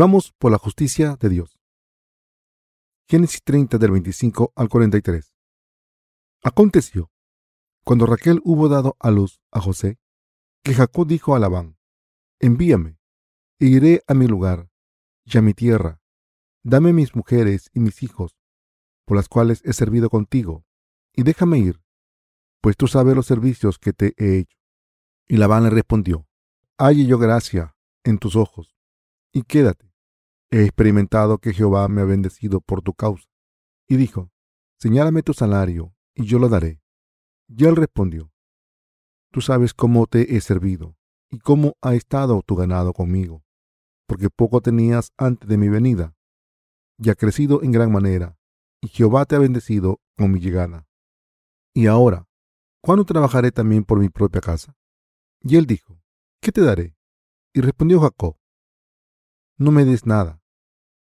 Vivamos por la justicia de Dios. Génesis 30 del 25 al 43. Aconteció, cuando Raquel hubo dado a luz a José, que Jacob dijo a Labán, envíame, e iré a mi lugar y a mi tierra, dame mis mujeres y mis hijos, por las cuales he servido contigo, y déjame ir, pues tú sabes los servicios que te he hecho. Y Labán le respondió, halle yo gracia en tus ojos, y quédate. He experimentado que Jehová me ha bendecido por tu causa. Y dijo, señálame tu salario, y yo lo daré. Y él respondió, tú sabes cómo te he servido, y cómo ha estado tu ganado conmigo, porque poco tenías antes de mi venida, y ha crecido en gran manera, y Jehová te ha bendecido con mi llegada. Y ahora, ¿cuándo trabajaré también por mi propia casa? Y él dijo, ¿qué te daré? Y respondió Jacob, no me des nada.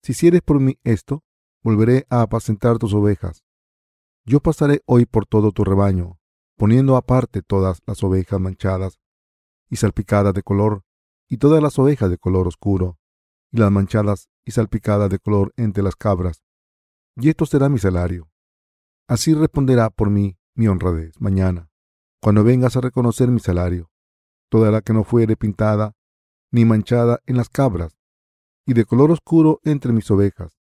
Si hicieres por mí esto, volveré a apacentar tus ovejas. Yo pasaré hoy por todo tu rebaño, poniendo aparte todas las ovejas manchadas y salpicadas de color, y todas las ovejas de color oscuro, y las manchadas y salpicadas de color entre las cabras. Y esto será mi salario. Así responderá por mí mi honradez mañana, cuando vengas a reconocer mi salario. Toda la que no fuere pintada ni manchada en las cabras, y de color oscuro entre mis ovejas.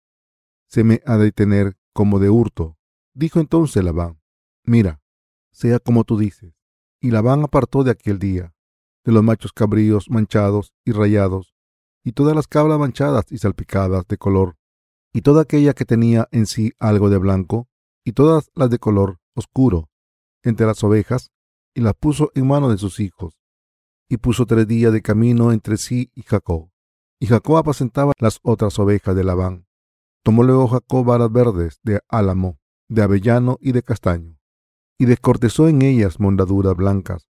Se me ha de tener como de hurto. Dijo entonces Labán, mira, sea como tú dices. Y Labán apartó de aquel día, de los machos cabríos manchados y rayados, y todas las cabras manchadas y salpicadas de color, y toda aquella que tenía en sí algo de blanco, y todas las de color oscuro, entre las ovejas, y las puso en mano de sus hijos, y puso tres días de camino entre sí y Jacob. Y Jacob apacentaba las otras ovejas de Labán. Tomó luego Jacob varas verdes de álamo, de avellano y de castaño, y descortezó en ellas mondaduras blancas,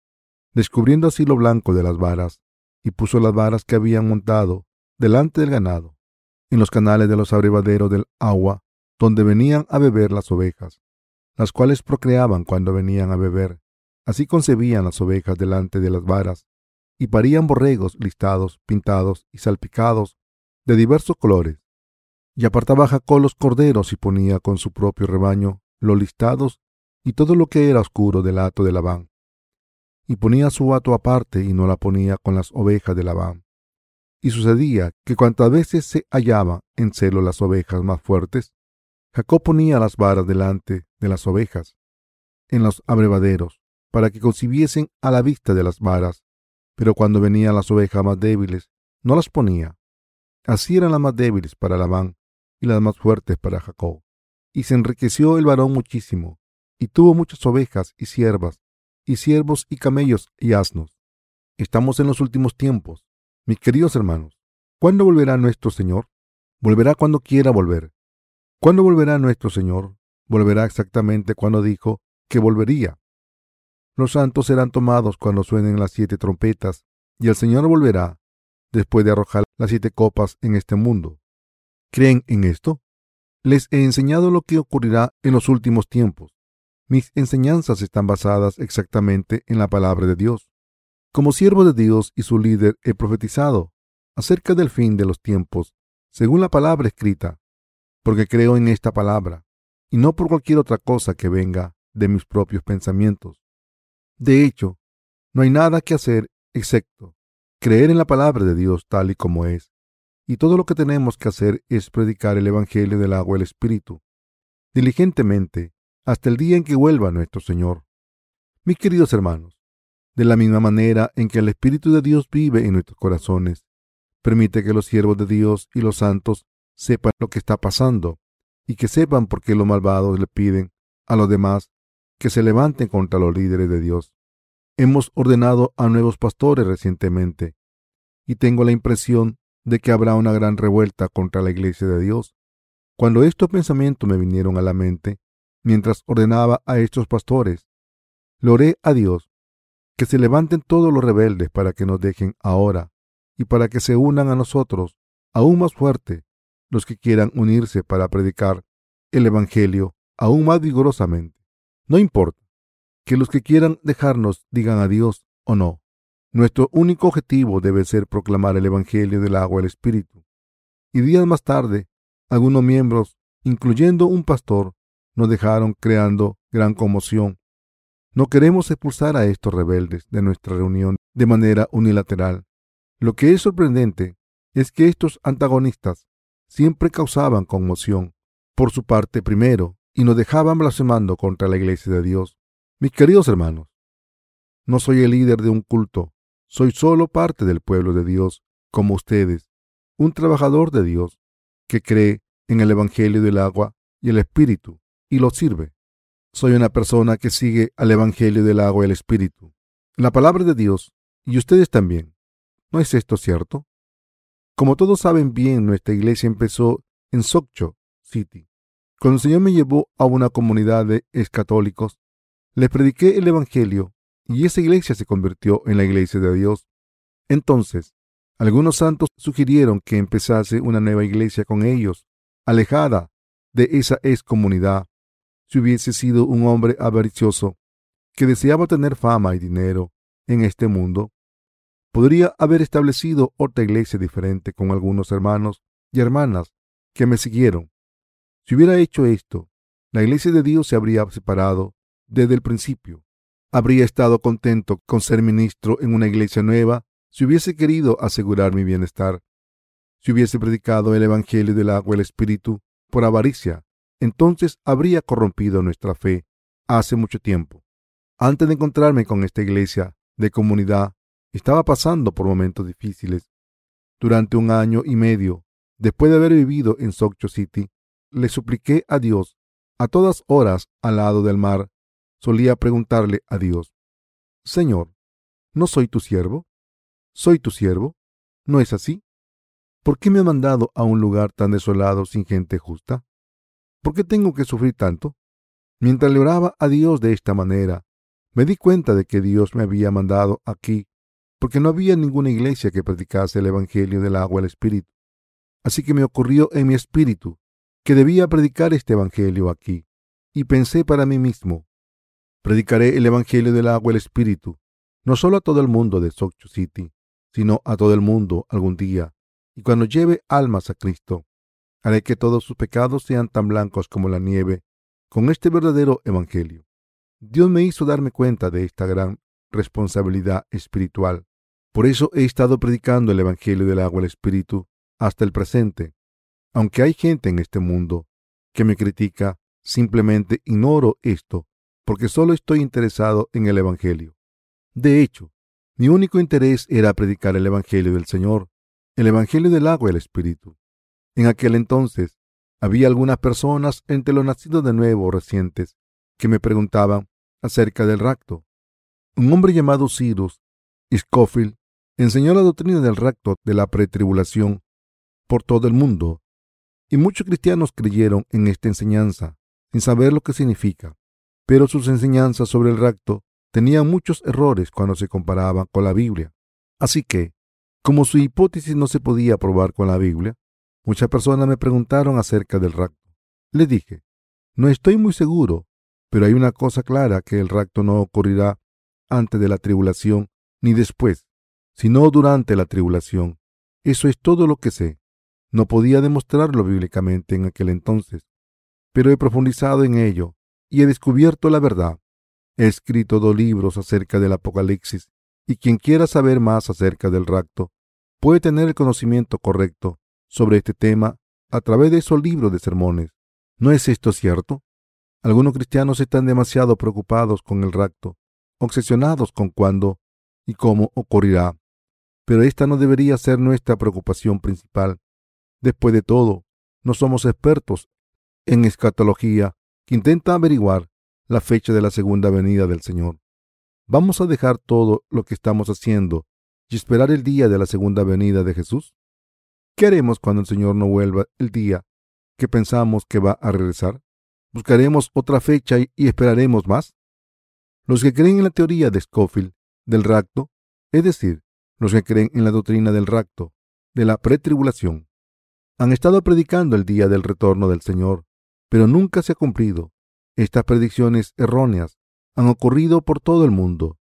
descubriendo así lo blanco de las varas, y puso las varas que habían montado delante del ganado, en los canales de los abrevaderos del agua, donde venían a beber las ovejas, las cuales procreaban cuando venían a beber. Así concebían las ovejas delante de las varas, y parían borregos listados, pintados y salpicados de diversos colores. Y apartaba Jacob los corderos y ponía con su propio rebaño los listados y todo lo que era oscuro del hato de Labán. Y ponía su hato aparte y no la ponía con las ovejas de Labán. Y sucedía que cuantas veces se hallaban en celo las ovejas más fuertes, Jacob ponía las varas delante de las ovejas, en los abrevaderos, para que concibiesen a la vista de las varas pero cuando venían las ovejas más débiles, no las ponía. Así eran las más débiles para Labán y las más fuertes para Jacob. Y se enriqueció el varón muchísimo, y tuvo muchas ovejas y siervas, y siervos y camellos y asnos. Estamos en los últimos tiempos. Mis queridos hermanos, ¿cuándo volverá nuestro Señor? Volverá cuando quiera volver. ¿Cuándo volverá nuestro Señor? Volverá exactamente cuando dijo que volvería. Los santos serán tomados cuando suenen las siete trompetas, y el Señor volverá después de arrojar las siete copas en este mundo. ¿Creen en esto? Les he enseñado lo que ocurrirá en los últimos tiempos. Mis enseñanzas están basadas exactamente en la palabra de Dios. Como siervo de Dios y su líder he profetizado acerca del fin de los tiempos, según la palabra escrita, porque creo en esta palabra, y no por cualquier otra cosa que venga de mis propios pensamientos. De hecho, no hay nada que hacer excepto creer en la palabra de Dios tal y como es, y todo lo que tenemos que hacer es predicar el Evangelio del agua y el Espíritu, diligentemente, hasta el día en que vuelva nuestro Señor. Mis queridos hermanos, de la misma manera en que el Espíritu de Dios vive en nuestros corazones, permite que los siervos de Dios y los santos sepan lo que está pasando y que sepan por qué los malvados le piden a los demás que se levanten contra los líderes de Dios. Hemos ordenado a nuevos pastores recientemente y tengo la impresión de que habrá una gran revuelta contra la iglesia de Dios. Cuando estos pensamientos me vinieron a la mente, mientras ordenaba a estos pastores, le oré a Dios que se levanten todos los rebeldes para que nos dejen ahora y para que se unan a nosotros aún más fuerte los que quieran unirse para predicar el Evangelio aún más vigorosamente. No importa que los que quieran dejarnos digan adiós o no. Nuestro único objetivo debe ser proclamar el Evangelio del agua y el Espíritu. y días más tarde algunos miembros, incluyendo un pastor, nos dejaron creando gran conmoción. No queremos expulsar a estos rebeldes de nuestra reunión de manera unilateral. Lo que es sorprendente es que estos antagonistas siempre causaban conmoción por su parte primero y nos dejaban blasfemando contra la iglesia de Dios. Mis queridos hermanos, no soy el líder de un culto, soy solo parte del pueblo de Dios, como ustedes, un trabajador de Dios que cree en el Evangelio del agua y el Espíritu y lo sirve. Soy una persona que sigue al Evangelio del agua y el Espíritu, la palabra de Dios, y ustedes también. ¿No es esto cierto? Como todos saben bien, nuestra iglesia empezó en Sokcho City. Cuando el Señor me llevó a una comunidad de escatólicos, les prediqué el Evangelio y esa iglesia se convirtió en la iglesia de Dios. Entonces, algunos santos sugirieron que empezase una nueva iglesia con ellos, alejada de esa ex comunidad. Si hubiese sido un hombre avaricioso que deseaba tener fama y dinero en este mundo, podría haber establecido otra iglesia diferente con algunos hermanos y hermanas que me siguieron. Si hubiera hecho esto, la iglesia de Dios se habría separado desde el principio. Habría estado contento con ser ministro en una iglesia nueva si hubiese querido asegurar mi bienestar. Si hubiese predicado el Evangelio del agua y el Espíritu por avaricia, entonces habría corrompido nuestra fe hace mucho tiempo. Antes de encontrarme con esta iglesia de comunidad, estaba pasando por momentos difíciles. Durante un año y medio, después de haber vivido en Socho City, le supliqué a Dios a todas horas al lado del mar solía preguntarle a Dios, Señor, ¿no soy tu siervo? ¿Soy tu siervo? ¿No es así? ¿Por qué me ha mandado a un lugar tan desolado sin gente justa? ¿Por qué tengo que sufrir tanto? Mientras le oraba a Dios de esta manera, me di cuenta de que Dios me había mandado aquí, porque no había ninguna iglesia que predicase el Evangelio del agua el Espíritu. Así que me ocurrió en mi espíritu que debía predicar este Evangelio aquí, y pensé para mí mismo, Predicaré el Evangelio del agua y el Espíritu, no solo a todo el mundo de Socho City, sino a todo el mundo algún día. Y cuando lleve almas a Cristo, haré que todos sus pecados sean tan blancos como la nieve con este verdadero Evangelio. Dios me hizo darme cuenta de esta gran responsabilidad espiritual. Por eso he estado predicando el Evangelio del agua y el Espíritu hasta el presente. Aunque hay gente en este mundo que me critica, simplemente ignoro esto porque solo estoy interesado en el Evangelio. De hecho, mi único interés era predicar el Evangelio del Señor, el Evangelio del agua y el Espíritu. En aquel entonces, había algunas personas entre los nacidos de nuevo recientes que me preguntaban acerca del rapto. Un hombre llamado Cyrus Scofield enseñó la doctrina del rapto de la pretribulación por todo el mundo, y muchos cristianos creyeron en esta enseñanza sin saber lo que significa pero sus enseñanzas sobre el rapto tenían muchos errores cuando se comparaban con la Biblia. Así que, como su hipótesis no se podía probar con la Biblia, muchas personas me preguntaron acerca del rapto. Le dije, no estoy muy seguro, pero hay una cosa clara que el rapto no ocurrirá antes de la tribulación ni después, sino durante la tribulación. Eso es todo lo que sé. No podía demostrarlo bíblicamente en aquel entonces, pero he profundizado en ello y he descubierto la verdad. He escrito dos libros acerca del Apocalipsis, y quien quiera saber más acerca del rapto puede tener el conocimiento correcto sobre este tema a través de esos libros de sermones. ¿No es esto cierto? Algunos cristianos están demasiado preocupados con el rapto, obsesionados con cuándo y cómo ocurrirá. Pero esta no debería ser nuestra preocupación principal. Después de todo, no somos expertos en escatología intenta averiguar la fecha de la segunda venida del Señor. ¿Vamos a dejar todo lo que estamos haciendo y esperar el día de la segunda venida de Jesús? ¿Qué haremos cuando el Señor no vuelva el día que pensamos que va a regresar? ¿Buscaremos otra fecha y esperaremos más? Los que creen en la teoría de Scofield del rapto, es decir, los que creen en la doctrina del rapto, de la pretribulación, han estado predicando el día del retorno del Señor pero nunca se ha cumplido. Estas predicciones erróneas han ocurrido por todo el mundo.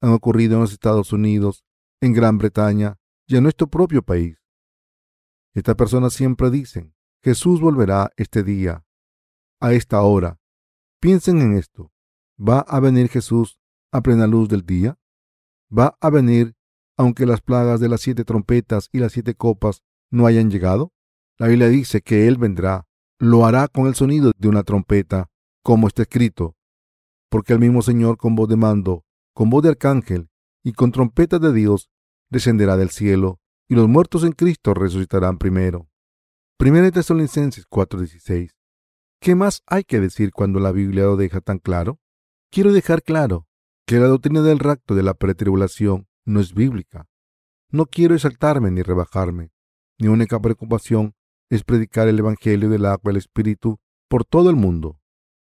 Han ocurrido en los Estados Unidos, en Gran Bretaña y en nuestro propio país. Estas personas siempre dicen, Jesús volverá este día, a esta hora. Piensen en esto. ¿Va a venir Jesús a plena luz del día? ¿Va a venir aunque las plagas de las siete trompetas y las siete copas no hayan llegado? La Biblia dice que Él vendrá, lo hará con el sonido de una trompeta, como está escrito, porque el mismo Señor con voz de mando, con voz de arcángel y con trompeta de Dios descenderá del cielo, y los muertos en Cristo resucitarán primero. Primera de Tesalonicenses 4:16. ¿Qué más hay que decir cuando la Biblia lo deja tan claro? Quiero dejar claro que la doctrina del rapto de la pretribulación no es bíblica. No quiero exaltarme ni rebajarme. Mi única preocupación es predicar el Evangelio del agua y el Espíritu por todo el mundo.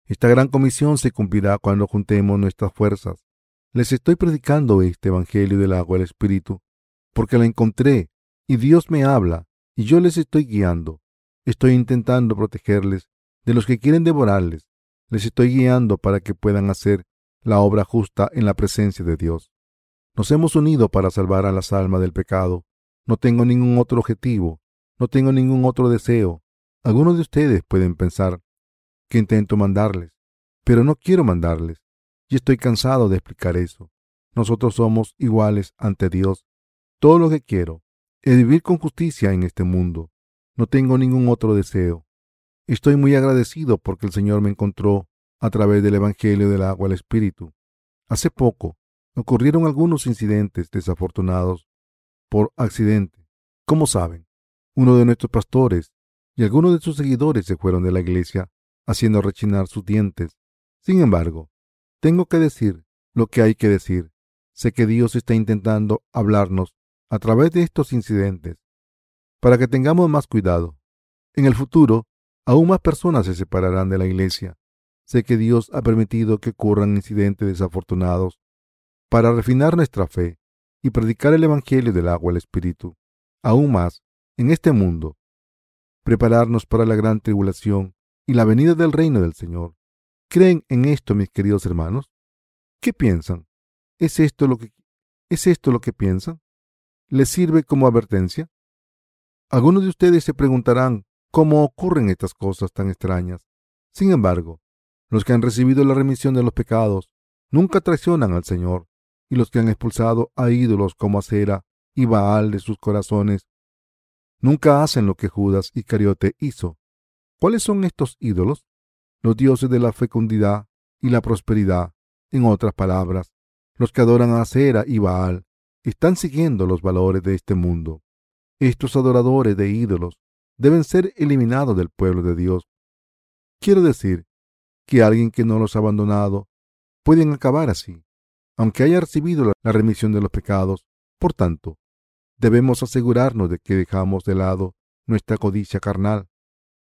Esta gran comisión se cumplirá cuando juntemos nuestras fuerzas. Les estoy predicando este Evangelio del agua y el Espíritu porque la encontré y Dios me habla y yo les estoy guiando. Estoy intentando protegerles de los que quieren devorarles. Les estoy guiando para que puedan hacer la obra justa en la presencia de Dios. Nos hemos unido para salvar a las almas del pecado. No tengo ningún otro objetivo, no tengo ningún otro deseo. Algunos de ustedes pueden pensar que intento mandarles, pero no quiero mandarles, y estoy cansado de explicar eso. Nosotros somos iguales ante Dios. Todo lo que quiero es vivir con justicia en este mundo. No tengo ningún otro deseo. Estoy muy agradecido porque el Señor me encontró a través del Evangelio del agua al Espíritu. Hace poco ocurrieron algunos incidentes desafortunados por accidente. Como saben, uno de nuestros pastores y algunos de sus seguidores se fueron de la iglesia haciendo rechinar sus dientes. Sin embargo, tengo que decir lo que hay que decir. Sé que Dios está intentando hablarnos a través de estos incidentes para que tengamos más cuidado. En el futuro, aún más personas se separarán de la iglesia. Sé que Dios ha permitido que ocurran incidentes desafortunados para refinar nuestra fe y predicar el Evangelio del agua al Espíritu. Aún más, en este mundo, prepararnos para la gran tribulación y la venida del reino del Señor. ¿Creen en esto, mis queridos hermanos? ¿Qué piensan? ¿Es esto lo que, ¿es esto lo que piensan? ¿Les sirve como advertencia? Algunos de ustedes se preguntarán cómo ocurren estas cosas tan extrañas. Sin embargo, los que han recibido la remisión de los pecados nunca traicionan al Señor y los que han expulsado a ídolos como Acera y Baal de sus corazones, nunca hacen lo que Judas Iscariote hizo. ¿Cuáles son estos ídolos? Los dioses de la fecundidad y la prosperidad. En otras palabras, los que adoran a Acera y Baal están siguiendo los valores de este mundo. Estos adoradores de ídolos deben ser eliminados del pueblo de Dios. Quiero decir que alguien que no los ha abandonado pueden acabar así aunque haya recibido la remisión de los pecados. Por tanto, debemos asegurarnos de que dejamos de lado nuestra codicia carnal.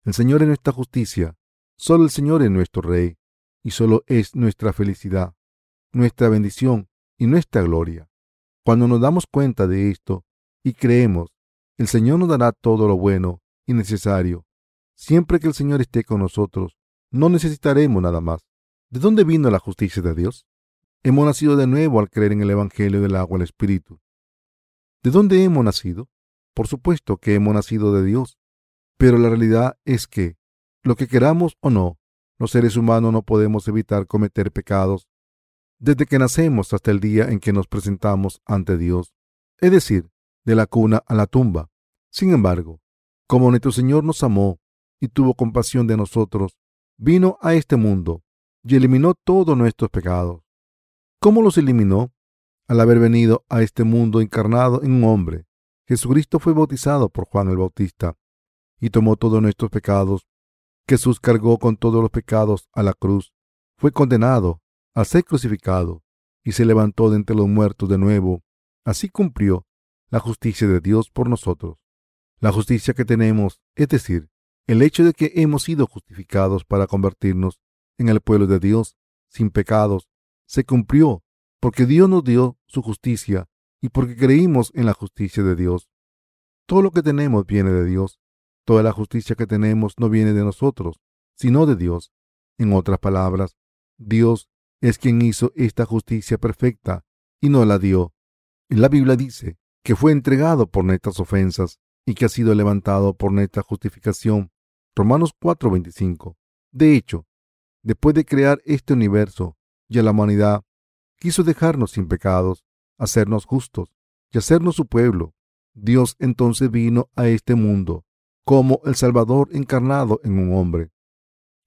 El Señor es nuestra justicia, solo el Señor es nuestro Rey, y solo es nuestra felicidad, nuestra bendición y nuestra gloria. Cuando nos damos cuenta de esto y creemos, el Señor nos dará todo lo bueno y necesario. Siempre que el Señor esté con nosotros, no necesitaremos nada más. ¿De dónde vino la justicia de Dios? Hemos nacido de nuevo al creer en el Evangelio del agua el Espíritu. ¿De dónde hemos nacido? Por supuesto que hemos nacido de Dios, pero la realidad es que, lo que queramos o no, los seres humanos no podemos evitar cometer pecados desde que nacemos hasta el día en que nos presentamos ante Dios, es decir, de la cuna a la tumba. Sin embargo, como nuestro Señor nos amó y tuvo compasión de nosotros, vino a este mundo y eliminó todos nuestros pecados. ¿Cómo los eliminó? Al haber venido a este mundo encarnado en un hombre, Jesucristo fue bautizado por Juan el Bautista y tomó todos nuestros pecados. Jesús cargó con todos los pecados a la cruz, fue condenado a ser crucificado y se levantó de entre los muertos de nuevo. Así cumplió la justicia de Dios por nosotros. La justicia que tenemos, es decir, el hecho de que hemos sido justificados para convertirnos en el pueblo de Dios, sin pecados, se cumplió porque Dios nos dio su justicia y porque creímos en la justicia de Dios. Todo lo que tenemos viene de Dios. Toda la justicia que tenemos no viene de nosotros, sino de Dios. En otras palabras, Dios es quien hizo esta justicia perfecta y nos la dio. La Biblia dice que fue entregado por nuestras ofensas y que ha sido levantado por nuestra justificación. Romanos 4:25. De hecho, después de crear este universo y a la humanidad, quiso dejarnos sin pecados, hacernos justos y hacernos su pueblo. Dios entonces vino a este mundo como el Salvador encarnado en un hombre.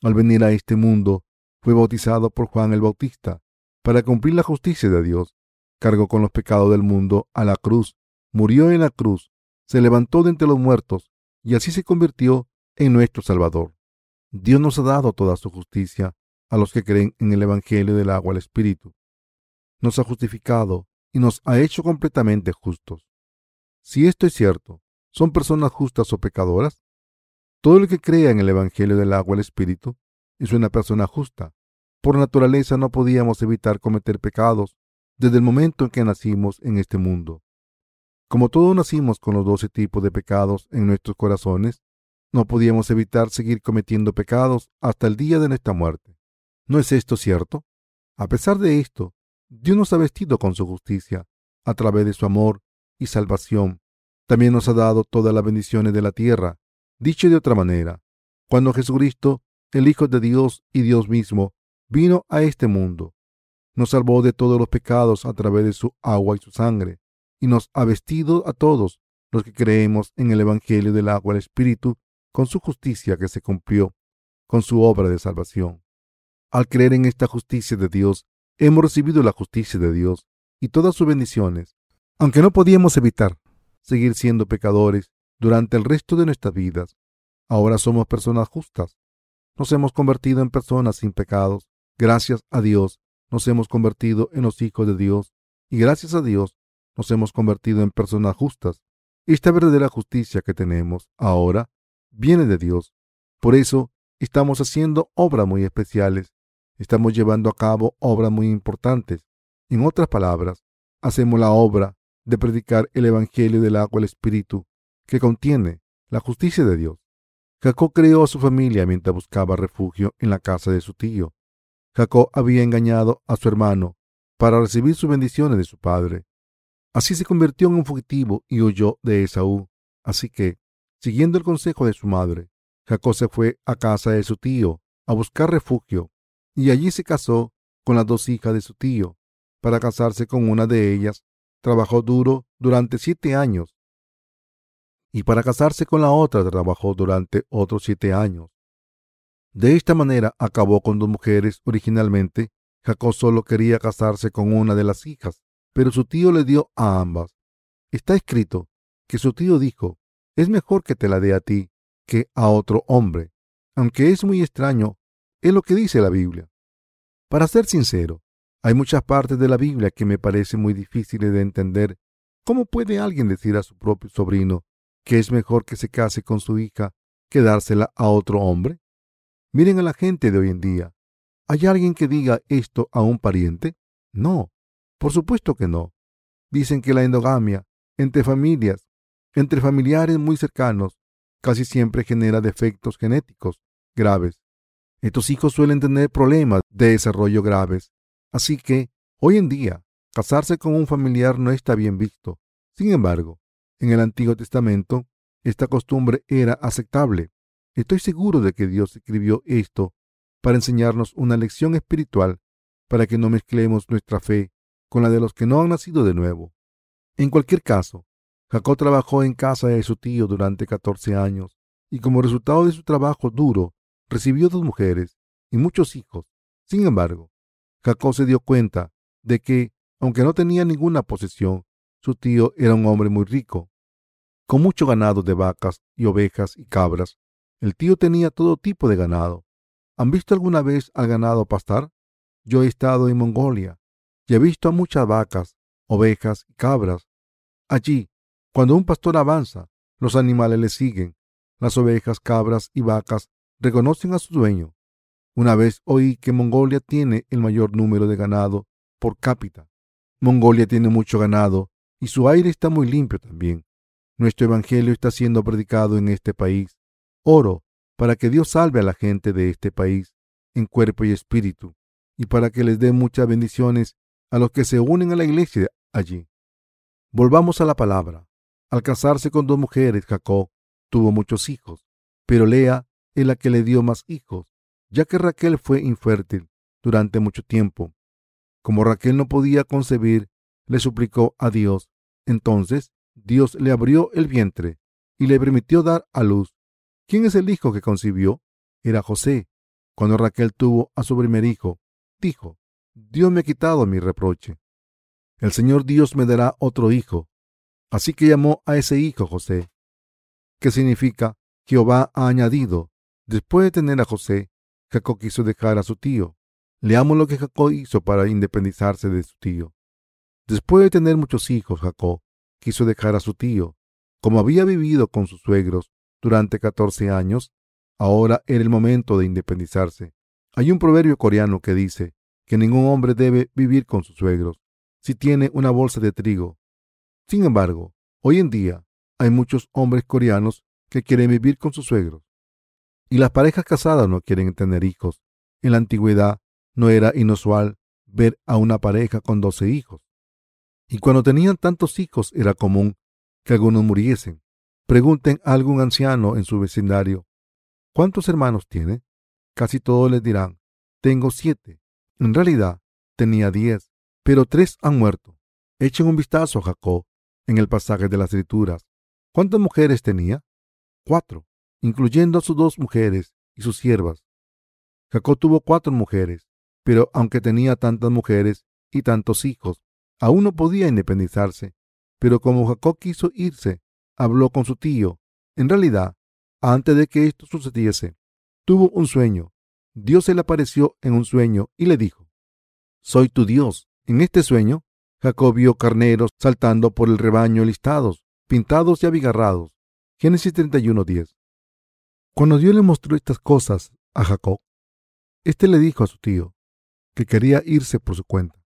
Al venir a este mundo, fue bautizado por Juan el Bautista para cumplir la justicia de Dios. Cargó con los pecados del mundo a la cruz, murió en la cruz, se levantó de entre los muertos y así se convirtió en nuestro Salvador. Dios nos ha dado toda su justicia a los que creen en el Evangelio del agua al Espíritu. Nos ha justificado y nos ha hecho completamente justos. Si esto es cierto, ¿son personas justas o pecadoras? Todo el que crea en el Evangelio del agua al Espíritu es una persona justa. Por naturaleza no podíamos evitar cometer pecados desde el momento en que nacimos en este mundo. Como todos nacimos con los doce tipos de pecados en nuestros corazones, no podíamos evitar seguir cometiendo pecados hasta el día de nuestra muerte. ¿No es esto cierto? A pesar de esto, Dios nos ha vestido con su justicia a través de su amor y salvación. También nos ha dado todas las bendiciones de la tierra. Dicho de otra manera, cuando Jesucristo, el Hijo de Dios y Dios mismo, vino a este mundo, nos salvó de todos los pecados a través de su agua y su sangre, y nos ha vestido a todos los que creemos en el Evangelio del agua y el Espíritu con su justicia que se cumplió, con su obra de salvación. Al creer en esta justicia de Dios, hemos recibido la justicia de Dios y todas sus bendiciones, aunque no podíamos evitar seguir siendo pecadores durante el resto de nuestras vidas. Ahora somos personas justas. Nos hemos convertido en personas sin pecados. Gracias a Dios nos hemos convertido en los hijos de Dios y gracias a Dios nos hemos convertido en personas justas. Esta verdadera justicia que tenemos ahora viene de Dios. Por eso estamos haciendo obras muy especiales. Estamos llevando a cabo obras muy importantes. En otras palabras, hacemos la obra de predicar el Evangelio del agua del Espíritu, que contiene la justicia de Dios. Jacob creó a su familia mientras buscaba refugio en la casa de su tío. Jacob había engañado a su hermano para recibir sus bendiciones de su padre. Así se convirtió en un fugitivo y huyó de Esaú. Así que, siguiendo el consejo de su madre, Jacob se fue a casa de su tío a buscar refugio y allí se casó con las dos hijas de su tío. Para casarse con una de ellas, trabajó duro durante siete años y para casarse con la otra trabajó durante otros siete años. De esta manera acabó con dos mujeres originalmente. Jacob solo quería casarse con una de las hijas, pero su tío le dio a ambas. Está escrito que su tío dijo, es mejor que te la dé a ti que a otro hombre, aunque es muy extraño, es lo que dice la Biblia. Para ser sincero, hay muchas partes de la Biblia que me parecen muy difíciles de entender. ¿Cómo puede alguien decir a su propio sobrino que es mejor que se case con su hija que dársela a otro hombre? Miren a la gente de hoy en día. ¿Hay alguien que diga esto a un pariente? No, por supuesto que no. Dicen que la endogamia entre familias, entre familiares muy cercanos, casi siempre genera defectos genéticos graves. Estos hijos suelen tener problemas de desarrollo graves. Así que, hoy en día, casarse con un familiar no está bien visto. Sin embargo, en el Antiguo Testamento, esta costumbre era aceptable. Estoy seguro de que Dios escribió esto para enseñarnos una lección espiritual, para que no mezclemos nuestra fe con la de los que no han nacido de nuevo. En cualquier caso, Jacob trabajó en casa de su tío durante 14 años y como resultado de su trabajo duro recibió dos mujeres y muchos hijos. Sin embargo, Jacob se dio cuenta de que, aunque no tenía ninguna posesión, su tío era un hombre muy rico, con mucho ganado de vacas y ovejas y cabras. El tío tenía todo tipo de ganado. ¿Han visto alguna vez al ganado pastar? Yo he estado en Mongolia y he visto a muchas vacas, ovejas y cabras. Allí, cuando un pastor avanza, los animales le siguen. Las ovejas, cabras y vacas reconocen a su dueño. Una vez oí que Mongolia tiene el mayor número de ganado por cápita. Mongolia tiene mucho ganado y su aire está muy limpio también. Nuestro Evangelio está siendo predicado en este país. Oro para que Dios salve a la gente de este país en cuerpo y espíritu y para que les dé muchas bendiciones a los que se unen a la iglesia allí. Volvamos a la palabra. Al casarse con dos mujeres, Jacob tuvo muchos hijos, pero Lea es la que le dio más hijos, ya que Raquel fue infértil durante mucho tiempo. Como Raquel no podía concebir, le suplicó a Dios. Entonces Dios le abrió el vientre y le permitió dar a luz. ¿Quién es el hijo que concibió? Era José. Cuando Raquel tuvo a su primer hijo, dijo, Dios me ha quitado mi reproche. El Señor Dios me dará otro hijo. Así que llamó a ese hijo José, que significa Jehová ha añadido. Después de tener a José, Jacob quiso dejar a su tío. Leamos lo que Jacob hizo para independizarse de su tío. Después de tener muchos hijos, Jacob quiso dejar a su tío. Como había vivido con sus suegros durante catorce años, ahora era el momento de independizarse. Hay un proverbio coreano que dice que ningún hombre debe vivir con sus suegros si tiene una bolsa de trigo. Sin embargo, hoy en día hay muchos hombres coreanos que quieren vivir con sus suegros. Y las parejas casadas no quieren tener hijos. En la antigüedad no era inusual ver a una pareja con doce hijos. Y cuando tenían tantos hijos era común que algunos muriesen. Pregunten a algún anciano en su vecindario, ¿cuántos hermanos tiene? Casi todos les dirán, tengo siete. En realidad, tenía diez, pero tres han muerto. Echen un vistazo a Jacob en el pasaje de las Escrituras. ¿Cuántas mujeres tenía? Cuatro, incluyendo a sus dos mujeres y sus siervas. Jacob tuvo cuatro mujeres, pero aunque tenía tantas mujeres y tantos hijos, Aún no podía independizarse, pero como Jacob quiso irse, habló con su tío. En realidad, antes de que esto sucediese, tuvo un sueño. Dios se le apareció en un sueño y le dijo, Soy tu Dios. En este sueño, Jacob vio carneros saltando por el rebaño listados, pintados y abigarrados. Génesis 31:10. Cuando Dios le mostró estas cosas a Jacob, éste le dijo a su tío que quería irse por su cuenta.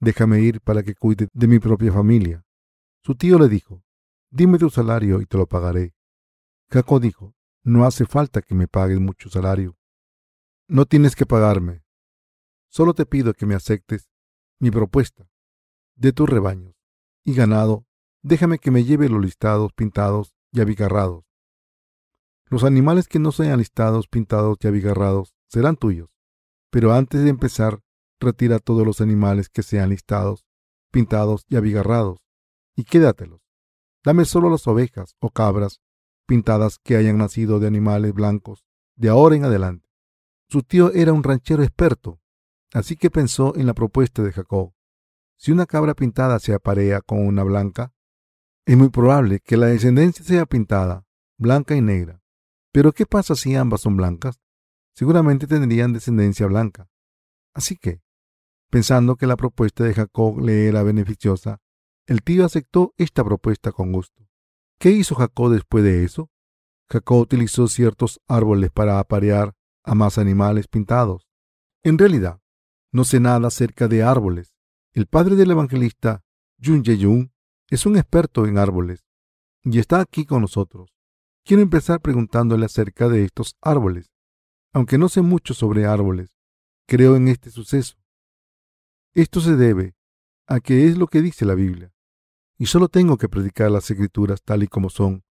Déjame ir para que cuide de mi propia familia. Su tío le dijo, Dime tu salario y te lo pagaré. Jacob dijo, No hace falta que me pagues mucho salario. No tienes que pagarme. Solo te pido que me aceptes mi propuesta. De tus rebaños y ganado, déjame que me lleve los listados, pintados y abigarrados. Los animales que no sean listados, pintados y abigarrados serán tuyos. Pero antes de empezar, retira todos los animales que sean listados, pintados y abigarrados, y quédatelos. Dame solo las ovejas o cabras pintadas que hayan nacido de animales blancos, de ahora en adelante. Su tío era un ranchero experto, así que pensó en la propuesta de Jacob. Si una cabra pintada se aparea con una blanca, es muy probable que la descendencia sea pintada, blanca y negra. Pero ¿qué pasa si ambas son blancas? Seguramente tendrían descendencia blanca. Así que, Pensando que la propuesta de Jacob le era beneficiosa, el tío aceptó esta propuesta con gusto. ¿Qué hizo Jacob después de eso? Jacob utilizó ciertos árboles para aparear a más animales pintados. En realidad, no sé nada acerca de árboles. El padre del evangelista, Jun Ye-jung, es un experto en árboles y está aquí con nosotros. Quiero empezar preguntándole acerca de estos árboles. Aunque no sé mucho sobre árboles, creo en este suceso. Esto se debe a que es lo que dice la Biblia. Y solo tengo que predicar las escrituras tal y como son.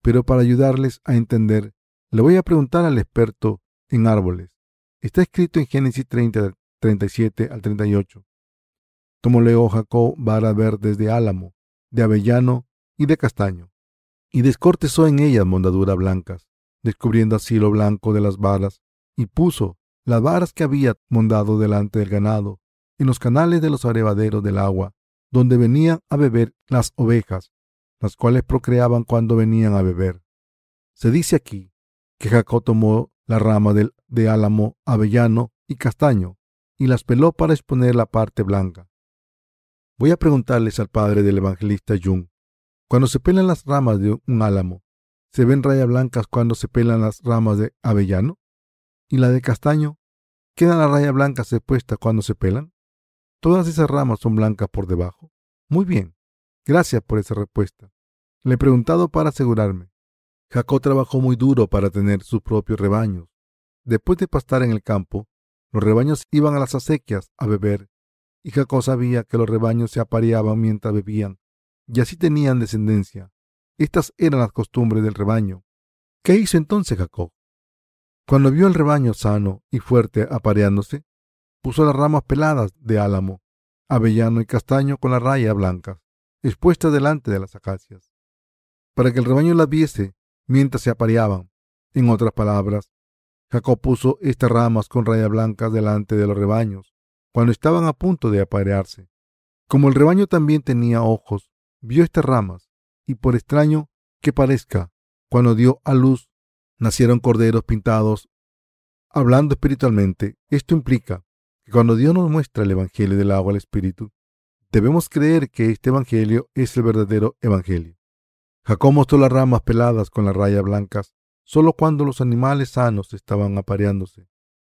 Pero para ayudarles a entender, le voy a preguntar al experto en árboles. Está escrito en Génesis 30, 37 al 38. Tomó Leo Jacob varas verdes de álamo, de avellano y de castaño, y descortezó en ellas mondaduras blancas, descubriendo así lo blanco de las varas, y puso las varas que había mondado delante del ganado, en los canales de los abrevaderos del agua, donde venían a beber las ovejas, las cuales procreaban cuando venían a beber. Se dice aquí que Jacob tomó la rama de álamo, avellano y castaño, y las peló para exponer la parte blanca. Voy a preguntarles al padre del evangelista Jung, cuando se pelan las ramas de un álamo, ¿se ven rayas blancas cuando se pelan las ramas de avellano? ¿Y la de castaño? ¿Quedan las rayas blancas expuestas cuando se pelan? Todas esas ramas son blancas por debajo. Muy bien. Gracias por esa respuesta. Le he preguntado para asegurarme. Jacob trabajó muy duro para tener sus propios rebaños. Después de pastar en el campo, los rebaños iban a las acequias a beber, y Jacob sabía que los rebaños se apareaban mientras bebían, y así tenían descendencia. Estas eran las costumbres del rebaño. ¿Qué hizo entonces Jacob? Cuando vio el rebaño sano y fuerte apareándose, puso las ramas peladas de álamo, avellano y castaño con la raya blancas, expuestas delante de las acacias, para que el rebaño las viese mientras se apareaban. En otras palabras, Jacob puso estas ramas con rayas blancas delante de los rebaños, cuando estaban a punto de aparearse. Como el rebaño también tenía ojos, vio estas ramas, y por extraño que parezca, cuando dio a luz, nacieron corderos pintados. Hablando espiritualmente, esto implica que cuando Dios nos muestra el Evangelio del agua al Espíritu, debemos creer que este Evangelio es el verdadero Evangelio. Jacob mostró las ramas peladas con las rayas blancas solo cuando los animales sanos estaban apareándose,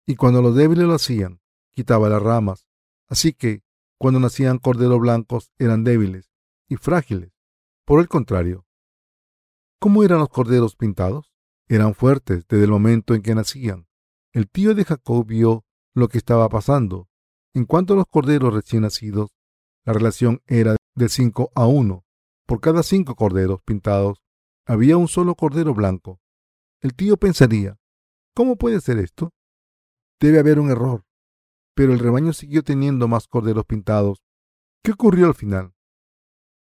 y cuando los débiles lo hacían, quitaba las ramas. Así que, cuando nacían corderos blancos, eran débiles y frágiles. Por el contrario, ¿cómo eran los corderos pintados? Eran fuertes desde el momento en que nacían. El tío de Jacob vio lo que estaba pasando. En cuanto a los corderos recién nacidos, la relación era de 5 a 1. Por cada cinco corderos pintados, había un solo cordero blanco. El tío pensaría, ¿cómo puede ser esto? Debe haber un error pero el rebaño siguió teniendo más corderos pintados. ¿Qué ocurrió al final?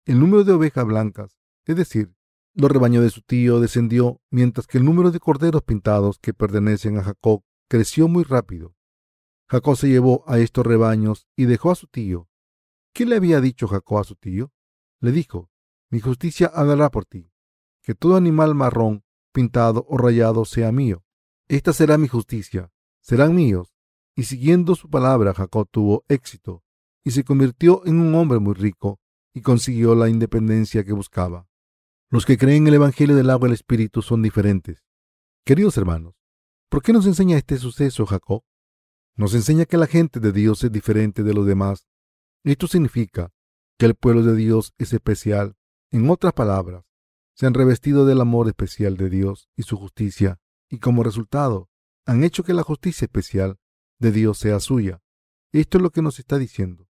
El número de ovejas blancas, es decir, los rebaños de su tío, descendió, mientras que el número de corderos pintados que pertenecen a Jacob creció muy rápido. Jacob se llevó a estos rebaños y dejó a su tío. ¿Qué le había dicho Jacob a su tío? Le dijo, mi justicia hablará por ti, que todo animal marrón, pintado o rayado sea mío. Esta será mi justicia, serán míos, y siguiendo su palabra Jacob tuvo éxito y se convirtió en un hombre muy rico y consiguió la independencia que buscaba. Los que creen en el Evangelio del agua y el Espíritu son diferentes. Queridos hermanos, ¿por qué nos enseña este suceso Jacob? Nos enseña que la gente de Dios es diferente de los demás. Esto significa que el pueblo de Dios es especial. En otras palabras, se han revestido del amor especial de Dios y su justicia, y como resultado, han hecho que la justicia especial de Dios sea suya. Esto es lo que nos está diciendo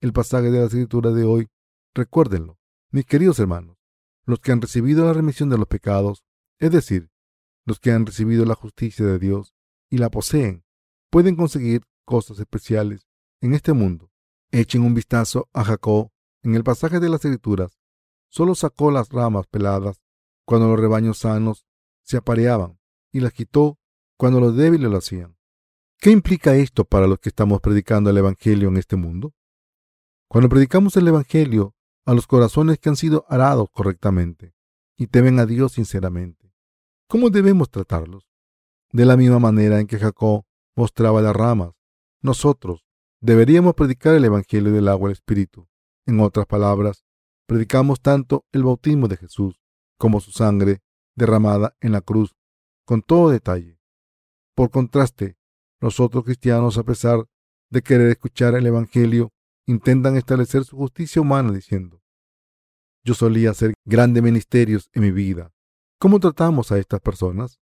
el pasaje de la escritura de hoy. Recuérdenlo, mis queridos hermanos, los que han recibido la remisión de los pecados, es decir, los que han recibido la justicia de Dios y la poseen, pueden conseguir cosas especiales en este mundo. Echen un vistazo a Jacob en el pasaje de las escrituras. Solo sacó las ramas peladas cuando los rebaños sanos se apareaban y las quitó cuando los débiles lo hacían. ¿Qué implica esto para los que estamos predicando el Evangelio en este mundo? Cuando predicamos el Evangelio a los corazones que han sido arados correctamente y temen a Dios sinceramente, ¿cómo debemos tratarlos? De la misma manera en que Jacob mostraba las ramas, nosotros deberíamos predicar el Evangelio del agua el Espíritu. En otras palabras, predicamos tanto el bautismo de Jesús como su sangre derramada en la cruz, con todo detalle. Por contraste, los otros cristianos, a pesar de querer escuchar el Evangelio, intentan establecer su justicia humana diciendo, yo solía hacer grandes ministerios en mi vida. ¿Cómo tratamos a estas personas?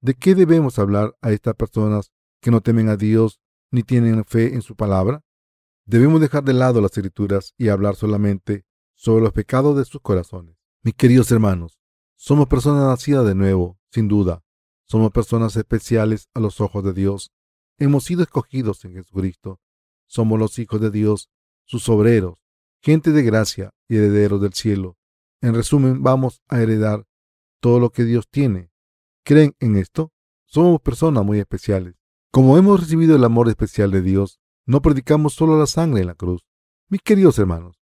¿De qué debemos hablar a estas personas que no temen a Dios ni tienen fe en su palabra? Debemos dejar de lado las escrituras y hablar solamente sobre los pecados de sus corazones. Mis queridos hermanos, somos personas nacidas de nuevo, sin duda. Somos personas especiales a los ojos de Dios Hemos sido escogidos en Jesucristo. Somos los hijos de Dios, sus obreros, gente de gracia y herederos del cielo. En resumen, vamos a heredar todo lo que Dios tiene. ¿Creen en esto? Somos personas muy especiales. Como hemos recibido el amor especial de Dios, no predicamos solo la sangre en la cruz. Mis queridos hermanos,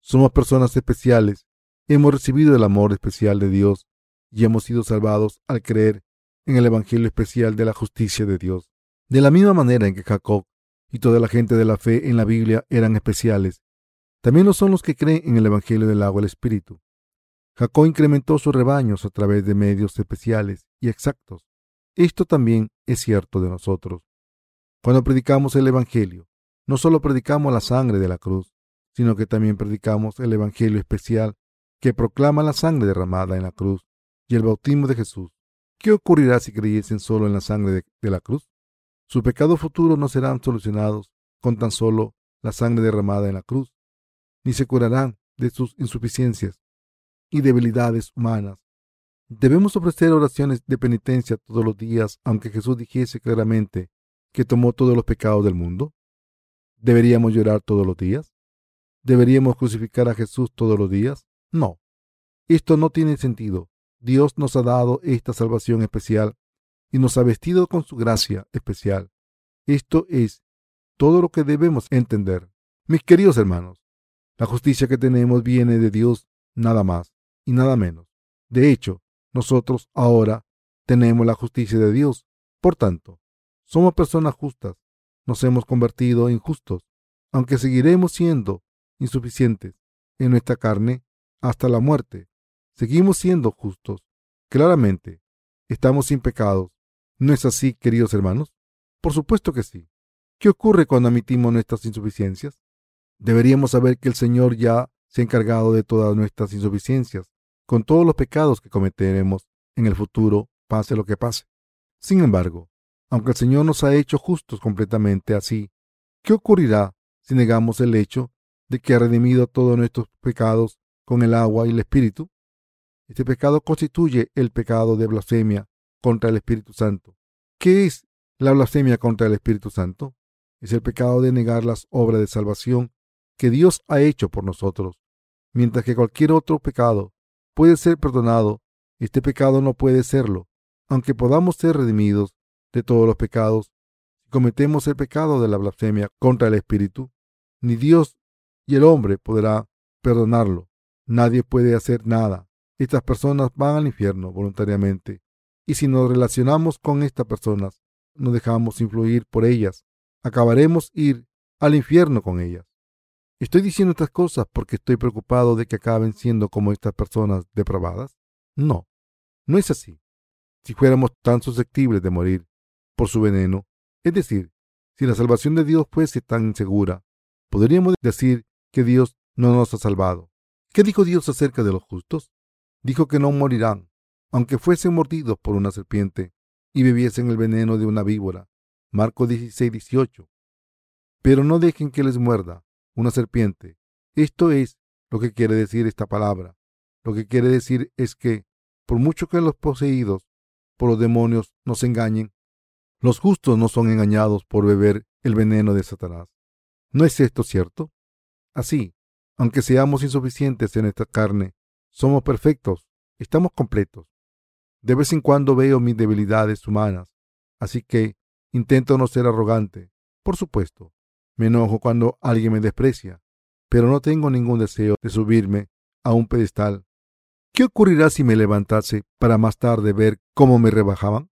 somos personas especiales. Hemos recibido el amor especial de Dios y hemos sido salvados al creer en el Evangelio especial de la justicia de Dios. De la misma manera en que Jacob y toda la gente de la fe en la Biblia eran especiales, también lo son los que creen en el Evangelio del agua y el Espíritu. Jacob incrementó sus rebaños a través de medios especiales y exactos. Esto también es cierto de nosotros. Cuando predicamos el Evangelio, no solo predicamos la sangre de la cruz, sino que también predicamos el Evangelio especial que proclama la sangre derramada en la cruz y el bautismo de Jesús. ¿Qué ocurrirá si creyesen solo en la sangre de, de la cruz? Sus pecados futuros no serán solucionados con tan solo la sangre derramada en la cruz, ni se curarán de sus insuficiencias. y debilidades humanas. Debemos ofrecer oraciones de penitencia todos los días, aunque Jesús dijese claramente que tomó todos los pecados del mundo. ¿Deberíamos llorar todos los días? ¿Deberíamos crucificar a Jesús todos los días? No. Esto no tiene sentido. Dios nos ha dado esta salvación especial y nos ha vestido con su gracia especial. Esto es todo lo que debemos entender. Mis queridos hermanos, la justicia que tenemos viene de Dios nada más y nada menos. De hecho, nosotros ahora tenemos la justicia de Dios. Por tanto, somos personas justas. Nos hemos convertido en justos, aunque seguiremos siendo insuficientes en nuestra carne hasta la muerte. Seguimos siendo justos. Claramente, estamos sin pecados. ¿No es así, queridos hermanos? Por supuesto que sí. ¿Qué ocurre cuando admitimos nuestras insuficiencias? Deberíamos saber que el Señor ya se ha encargado de todas nuestras insuficiencias, con todos los pecados que cometeremos en el futuro, pase lo que pase. Sin embargo, aunque el Señor nos ha hecho justos completamente así, ¿qué ocurrirá si negamos el hecho de que ha redimido todos nuestros pecados con el agua y el Espíritu? Este pecado constituye el pecado de blasfemia contra el Espíritu Santo. ¿Qué es la blasfemia contra el Espíritu Santo? Es el pecado de negar las obras de salvación que Dios ha hecho por nosotros. Mientras que cualquier otro pecado puede ser perdonado, este pecado no puede serlo. Aunque podamos ser redimidos de todos los pecados, cometemos el pecado de la blasfemia contra el Espíritu, ni Dios y el hombre podrá perdonarlo. Nadie puede hacer nada. Estas personas van al infierno voluntariamente. Y si nos relacionamos con estas personas, nos dejamos influir por ellas, acabaremos ir al infierno con ellas. ¿Estoy diciendo estas cosas porque estoy preocupado de que acaben siendo como estas personas depravadas? No, no es así. Si fuéramos tan susceptibles de morir por su veneno, es decir, si la salvación de Dios fuese tan insegura, podríamos decir que Dios no nos ha salvado. ¿Qué dijo Dios acerca de los justos? Dijo que no morirán, aunque fuesen mordidos por una serpiente y bebiesen el veneno de una víbora. Marcos 16, 18. Pero no dejen que les muerda una serpiente. Esto es lo que quiere decir esta palabra. Lo que quiere decir es que, por mucho que los poseídos por los demonios nos engañen, los justos no son engañados por beber el veneno de Satanás. ¿No es esto cierto? Así, aunque seamos insuficientes en esta carne, somos perfectos, estamos completos. De vez en cuando veo mis debilidades humanas, así que intento no ser arrogante, por supuesto, me enojo cuando alguien me desprecia, pero no tengo ningún deseo de subirme a un pedestal. ¿Qué ocurrirá si me levantase para más tarde ver cómo me rebajaban?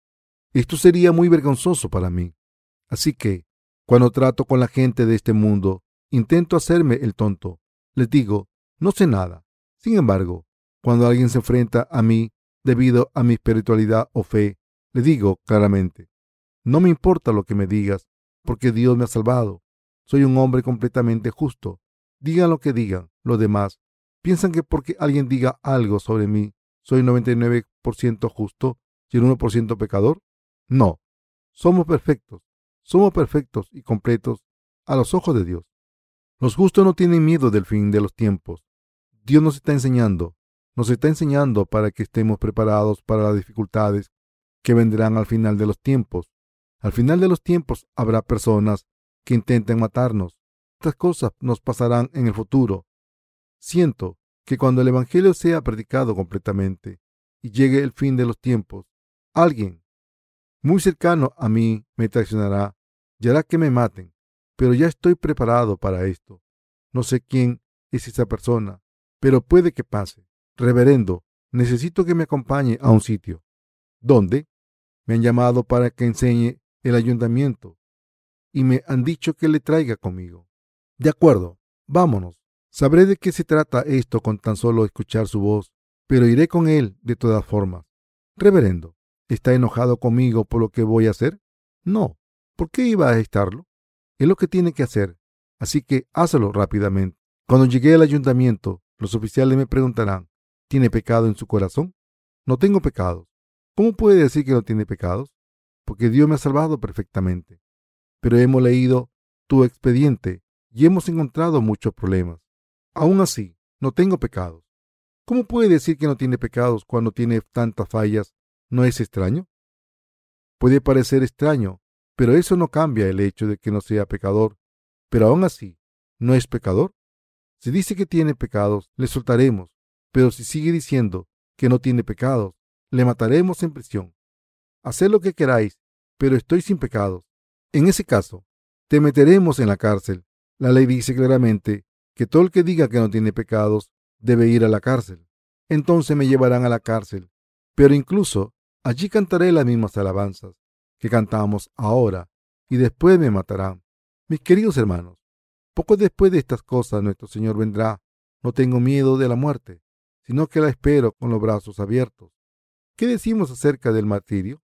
Esto sería muy vergonzoso para mí. Así que, cuando trato con la gente de este mundo, intento hacerme el tonto. Les digo, no sé nada. Sin embargo, cuando alguien se enfrenta a mí debido a mi espiritualidad o fe, le digo claramente, no me importa lo que me digas, porque Dios me ha salvado. Soy un hombre completamente justo. Digan lo que digan los demás. ¿Piensan que porque alguien diga algo sobre mí, soy 99% justo y el 1% pecador? No. Somos perfectos. Somos perfectos y completos a los ojos de Dios. Los justos no tienen miedo del fin de los tiempos. Dios nos está enseñando, nos está enseñando para que estemos preparados para las dificultades que vendrán al final de los tiempos. Al final de los tiempos habrá personas que intenten matarnos. Estas cosas nos pasarán en el futuro. Siento que cuando el Evangelio sea predicado completamente y llegue el fin de los tiempos, alguien muy cercano a mí me traicionará y hará que me maten. Pero ya estoy preparado para esto. No sé quién es esa persona, pero puede que pase. Reverendo, necesito que me acompañe a un sitio. ¿Dónde? Me han llamado para que enseñe el ayuntamiento y me han dicho que le traiga conmigo. De acuerdo, vámonos. Sabré de qué se trata esto con tan solo escuchar su voz, pero iré con él de todas formas. Reverendo, ¿está enojado conmigo por lo que voy a hacer? No. ¿Por qué iba a estarlo? Es lo que tiene que hacer, así que hazlo rápidamente. Cuando llegue al ayuntamiento, los oficiales me preguntarán, ¿tiene pecado en su corazón? No tengo pecados. ¿Cómo puede decir que no tiene pecados? Porque Dios me ha salvado perfectamente pero hemos leído tu expediente y hemos encontrado muchos problemas. Aún así, no tengo pecados. ¿Cómo puede decir que no tiene pecados cuando tiene tantas fallas? ¿No es extraño? Puede parecer extraño, pero eso no cambia el hecho de que no sea pecador. Pero aún así, ¿no es pecador? Si dice que tiene pecados, le soltaremos, pero si sigue diciendo que no tiene pecados, le mataremos en prisión. Haced lo que queráis, pero estoy sin pecados. En ese caso, te meteremos en la cárcel. La ley dice claramente que todo el que diga que no tiene pecados debe ir a la cárcel. Entonces me llevarán a la cárcel. Pero incluso allí cantaré las mismas alabanzas que cantamos ahora, y después me matarán. Mis queridos hermanos, poco después de estas cosas nuestro Señor vendrá. No tengo miedo de la muerte, sino que la espero con los brazos abiertos. ¿Qué decimos acerca del martirio?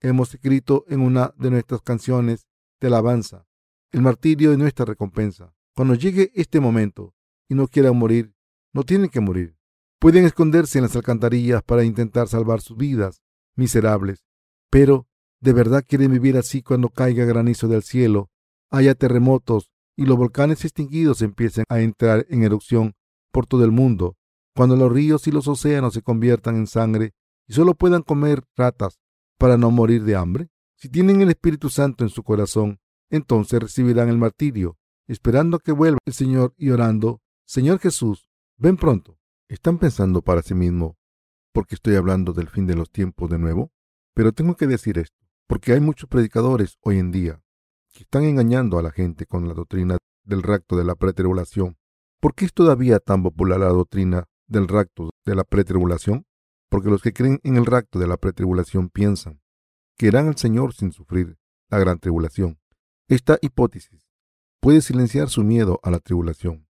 Hemos escrito en una de nuestras canciones de alabanza. El martirio es nuestra recompensa. Cuando llegue este momento y no quieran morir, no tienen que morir. Pueden esconderse en las alcantarillas para intentar salvar sus vidas, miserables. Pero, ¿de verdad quieren vivir así cuando caiga granizo del cielo, haya terremotos y los volcanes extinguidos empiecen a entrar en erupción por todo el mundo, cuando los ríos y los océanos se conviertan en sangre y solo puedan comer ratas para no morir de hambre? Si tienen el Espíritu Santo en su corazón, entonces recibirán el martirio, esperando que vuelva el Señor y orando, Señor Jesús, ven pronto. ¿Están pensando para sí mismo porque estoy hablando del fin de los tiempos de nuevo? Pero tengo que decir esto, porque hay muchos predicadores hoy en día que están engañando a la gente con la doctrina del rapto de la pretribulación. ¿Por qué es todavía tan popular la doctrina del rapto de la pretribulación? Porque los que creen en el rapto de la pretribulación piensan que irán al Señor sin sufrir la gran tribulación. Esta hipótesis puede silenciar su miedo a la tribulación.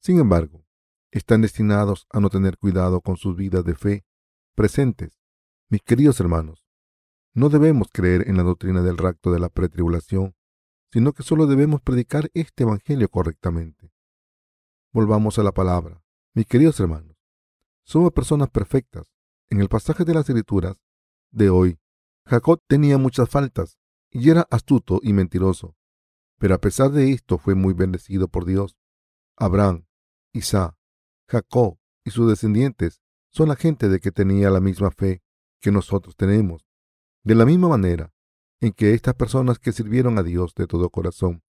Sin embargo, están destinados a no tener cuidado con sus vidas de fe presentes. Mis queridos hermanos, no debemos creer en la doctrina del rapto de la pretribulación, sino que solo debemos predicar este Evangelio correctamente. Volvamos a la palabra. Mis queridos hermanos, somos personas perfectas. En el pasaje de las Escrituras de hoy, Jacob tenía muchas faltas y era astuto y mentiroso, pero a pesar de esto fue muy bendecido por Dios. Abraham, Isaac, Jacob y sus descendientes son la gente de que tenía la misma fe que nosotros tenemos. De la misma manera en que estas personas que sirvieron a Dios de todo corazón,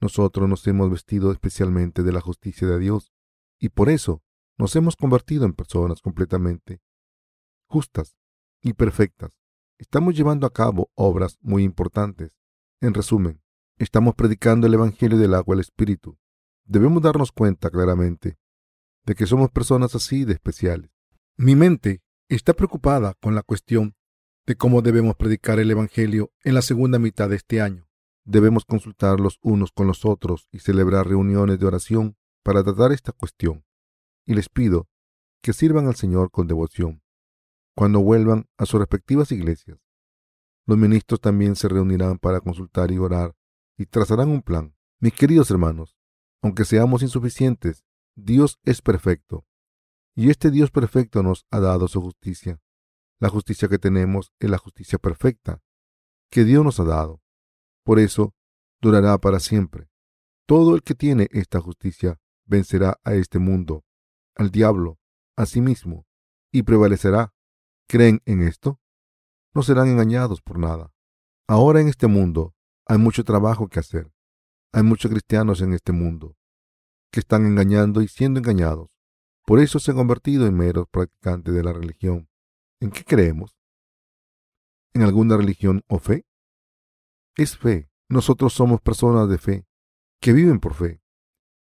nosotros nos hemos vestido especialmente de la justicia de Dios y por eso nos hemos convertido en personas completamente justas y perfectas. Estamos llevando a cabo obras muy importantes. En resumen, estamos predicando el Evangelio del agua al Espíritu. Debemos darnos cuenta claramente de que somos personas así de especiales. Mi mente está preocupada con la cuestión de cómo debemos predicar el Evangelio en la segunda mitad de este año. Debemos consultar los unos con los otros y celebrar reuniones de oración para tratar esta cuestión. Y les pido que sirvan al Señor con devoción cuando vuelvan a sus respectivas iglesias. Los ministros también se reunirán para consultar y orar y trazarán un plan. Mis queridos hermanos, aunque seamos insuficientes, Dios es perfecto. Y este Dios perfecto nos ha dado su justicia. La justicia que tenemos es la justicia perfecta que Dios nos ha dado. Por eso durará para siempre. Todo el que tiene esta justicia vencerá a este mundo, al diablo, a sí mismo, y prevalecerá. ¿Creen en esto? No serán engañados por nada. Ahora en este mundo hay mucho trabajo que hacer. Hay muchos cristianos en este mundo que están engañando y siendo engañados. Por eso se han convertido en meros practicantes de la religión ¿En qué creemos? ¿En alguna religión o fe? Es fe. Nosotros somos personas de fe, que viven por fe.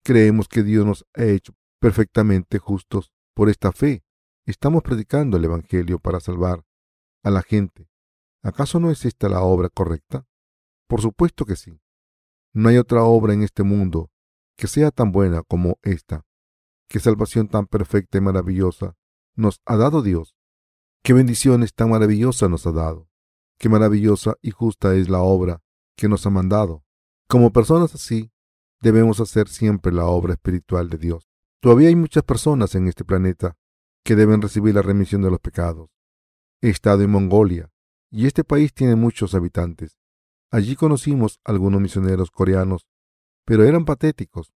Creemos que Dios nos ha hecho perfectamente justos por esta fe. Estamos predicando el Evangelio para salvar a la gente. ¿Acaso no es esta la obra correcta? Por supuesto que sí. No hay otra obra en este mundo que sea tan buena como esta. Qué salvación tan perfecta y maravillosa nos ha dado Dios Qué bendiciones tan maravillosas nos ha dado. Qué maravillosa y justa es la obra que nos ha mandado. Como personas así, debemos hacer siempre la obra espiritual de Dios. Todavía hay muchas personas en este planeta que deben recibir la remisión de los pecados. He estado en Mongolia y este país tiene muchos habitantes. Allí conocimos algunos misioneros coreanos, pero eran patéticos.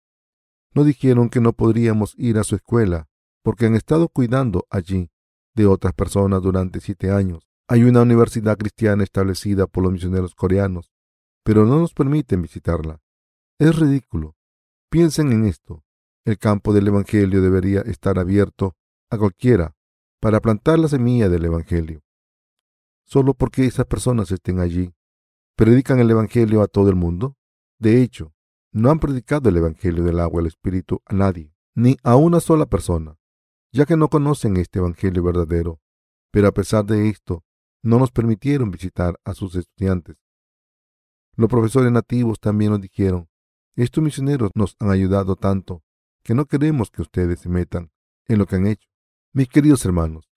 No dijeron que no podríamos ir a su escuela porque han estado cuidando allí de otras personas durante siete años. Hay una universidad cristiana establecida por los misioneros coreanos, pero no nos permiten visitarla. Es ridículo. Piensen en esto. El campo del Evangelio debería estar abierto a cualquiera para plantar la semilla del Evangelio. Solo porque esas personas estén allí, ¿predican el Evangelio a todo el mundo? De hecho, no han predicado el Evangelio del agua y el Espíritu a nadie, ni a una sola persona, ya que no conocen este Evangelio verdadero. Pero a pesar de esto, no nos permitieron visitar a sus estudiantes. Los profesores nativos también nos dijeron, estos misioneros nos han ayudado tanto que no queremos que ustedes se metan en lo que han hecho. Mis queridos hermanos,